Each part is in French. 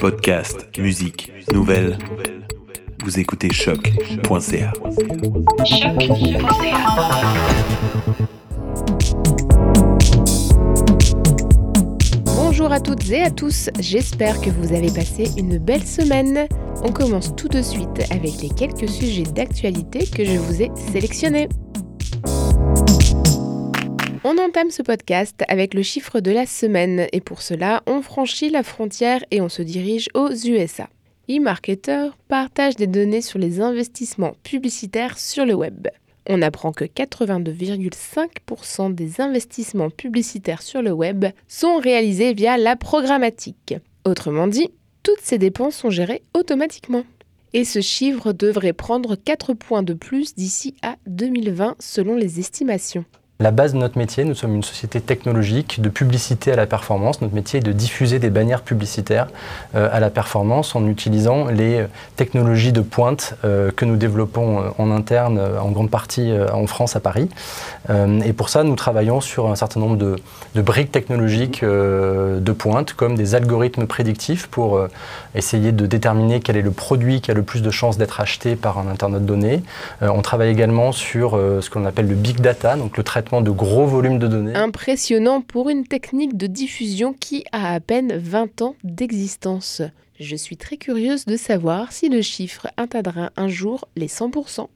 Podcast, musique, nouvelles. Vous écoutez choc.ca. Bonjour à toutes et à tous, j'espère que vous avez passé une belle semaine. On commence tout de suite avec les quelques sujets d'actualité que je vous ai sélectionnés. On entame ce podcast avec le chiffre de la semaine et pour cela, on franchit la frontière et on se dirige aux USA. eMarketer partage des données sur les investissements publicitaires sur le web. On apprend que 82,5% des investissements publicitaires sur le web sont réalisés via la programmatique. Autrement dit, toutes ces dépenses sont gérées automatiquement. Et ce chiffre devrait prendre 4 points de plus d'ici à 2020 selon les estimations. La base de notre métier, nous sommes une société technologique de publicité à la performance. Notre métier est de diffuser des bannières publicitaires euh, à la performance en utilisant les technologies de pointe euh, que nous développons euh, en interne, en grande partie en France, à Paris. et pour ça, nous travaillons sur un certain nombre de briques technologiques de pointe, comme des algorithmes prédictifs pour essayer de déterminer quel est le produit qui a le plus de chances d'être acheté par un internaute donné. on travaille également sur ce qu'on appelle le big data, donc le traitement de gros volumes de données. Impressionnant pour une technique de diffusion qui a à peine 20 ans d'existence. Je suis très curieuse de savoir si le chiffre atteindra un jour les 100%.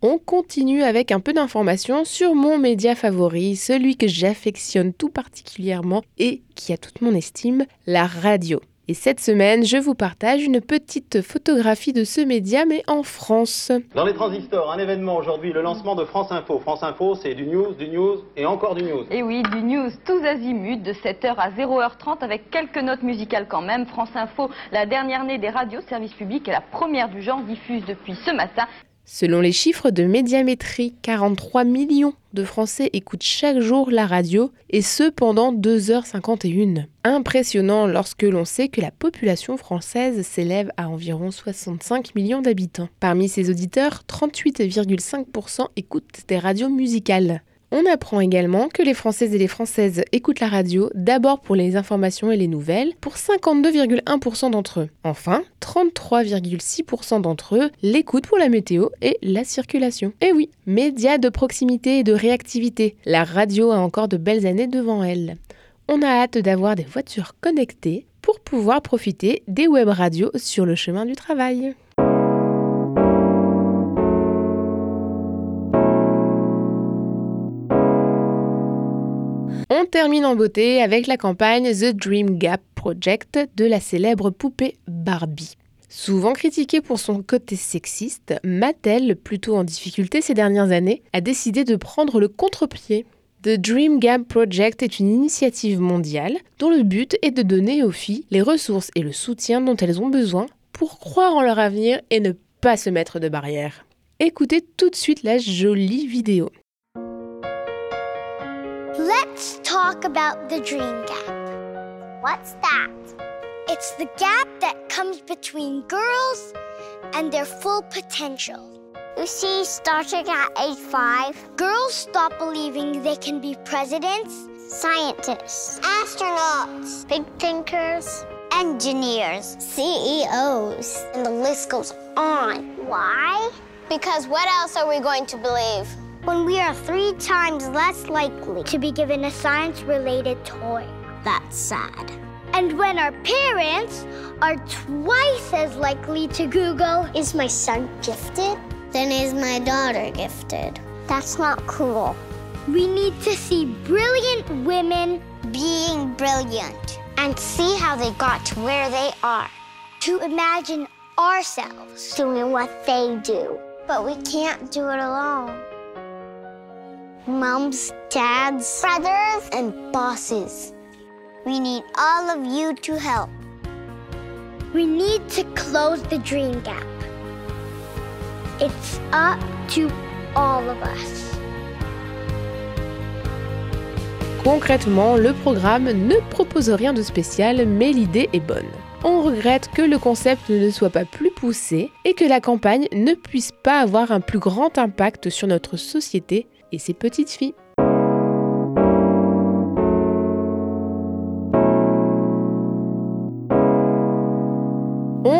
On continue avec un peu d'informations sur mon média favori, celui que j'affectionne tout particulièrement et qui a toute mon estime, la radio. Et cette semaine, je vous partage une petite photographie de ce média, mais en France. Dans les transistors, un événement aujourd'hui, le lancement de France Info. France Info, c'est du news, du news et encore du news. Et oui, du news tous azimuts, de 7h à 0h30, avec quelques notes musicales quand même. France Info, la dernière née des radios service public et la première du genre, diffuse depuis ce matin Selon les chiffres de Médiamétrie, 43 millions de Français écoutent chaque jour la radio, et ce pendant 2h51. Impressionnant lorsque l'on sait que la population française s'élève à environ 65 millions d'habitants. Parmi ces auditeurs, 38,5% écoutent des radios musicales. On apprend également que les Françaises et les Françaises écoutent la radio d'abord pour les informations et les nouvelles, pour 52,1% d'entre eux. Enfin, 33,6% d'entre eux l'écoutent pour la météo et la circulation. Et oui, médias de proximité et de réactivité, la radio a encore de belles années devant elle. On a hâte d'avoir des voitures connectées pour pouvoir profiter des web radios sur le chemin du travail. On termine en beauté avec la campagne The Dream Gap Project de la célèbre poupée Barbie. Souvent critiquée pour son côté sexiste, Mattel, plutôt en difficulté ces dernières années, a décidé de prendre le contre-pied. The Dream Gap Project est une initiative mondiale dont le but est de donner aux filles les ressources et le soutien dont elles ont besoin pour croire en leur avenir et ne pas se mettre de barrières. Écoutez tout de suite la jolie vidéo. Let's talk about the dream gap. What's that? It's the gap that comes between girls and their full potential. You see, starting at age five, girls stop believing they can be presidents, scientists, astronauts, big thinkers, engineers, CEOs, and the list goes on. Why? Because what else are we going to believe? When we are three times less likely to be given a science related toy. That's sad. And when our parents are twice as likely to Google, Is my son gifted? Then is my daughter gifted? That's not cool. We need to see brilliant women being brilliant and see how they got to where they are. To imagine ourselves doing what they do. But we can't do it alone mums, dads, brothers, and bosses. We need all of you to help. We need to close the dream gap. It's up to all of us. Concrètement, le programme ne propose rien de spécial, mais l'idée est bonne. On regrette que le concept ne soit pas plus poussé et que la campagne ne puisse pas avoir un plus grand impact sur notre société et ses petites filles.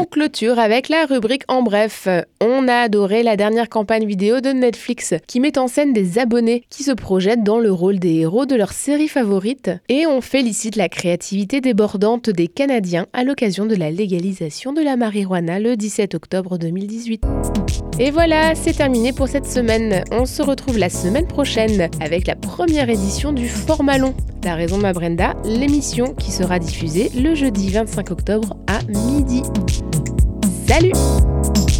Clôture avec la rubrique en bref. On a adoré la dernière campagne vidéo de Netflix qui met en scène des abonnés qui se projettent dans le rôle des héros de leur série favorite et on félicite la créativité débordante des Canadiens à l'occasion de la légalisation de la marijuana le 17 octobre 2018. Et voilà, c'est terminé pour cette semaine. On se retrouve la semaine prochaine avec la première édition du Format Long. T'as raison ma Brenda, l'émission qui sera diffusée le jeudi 25 octobre à midi. Salut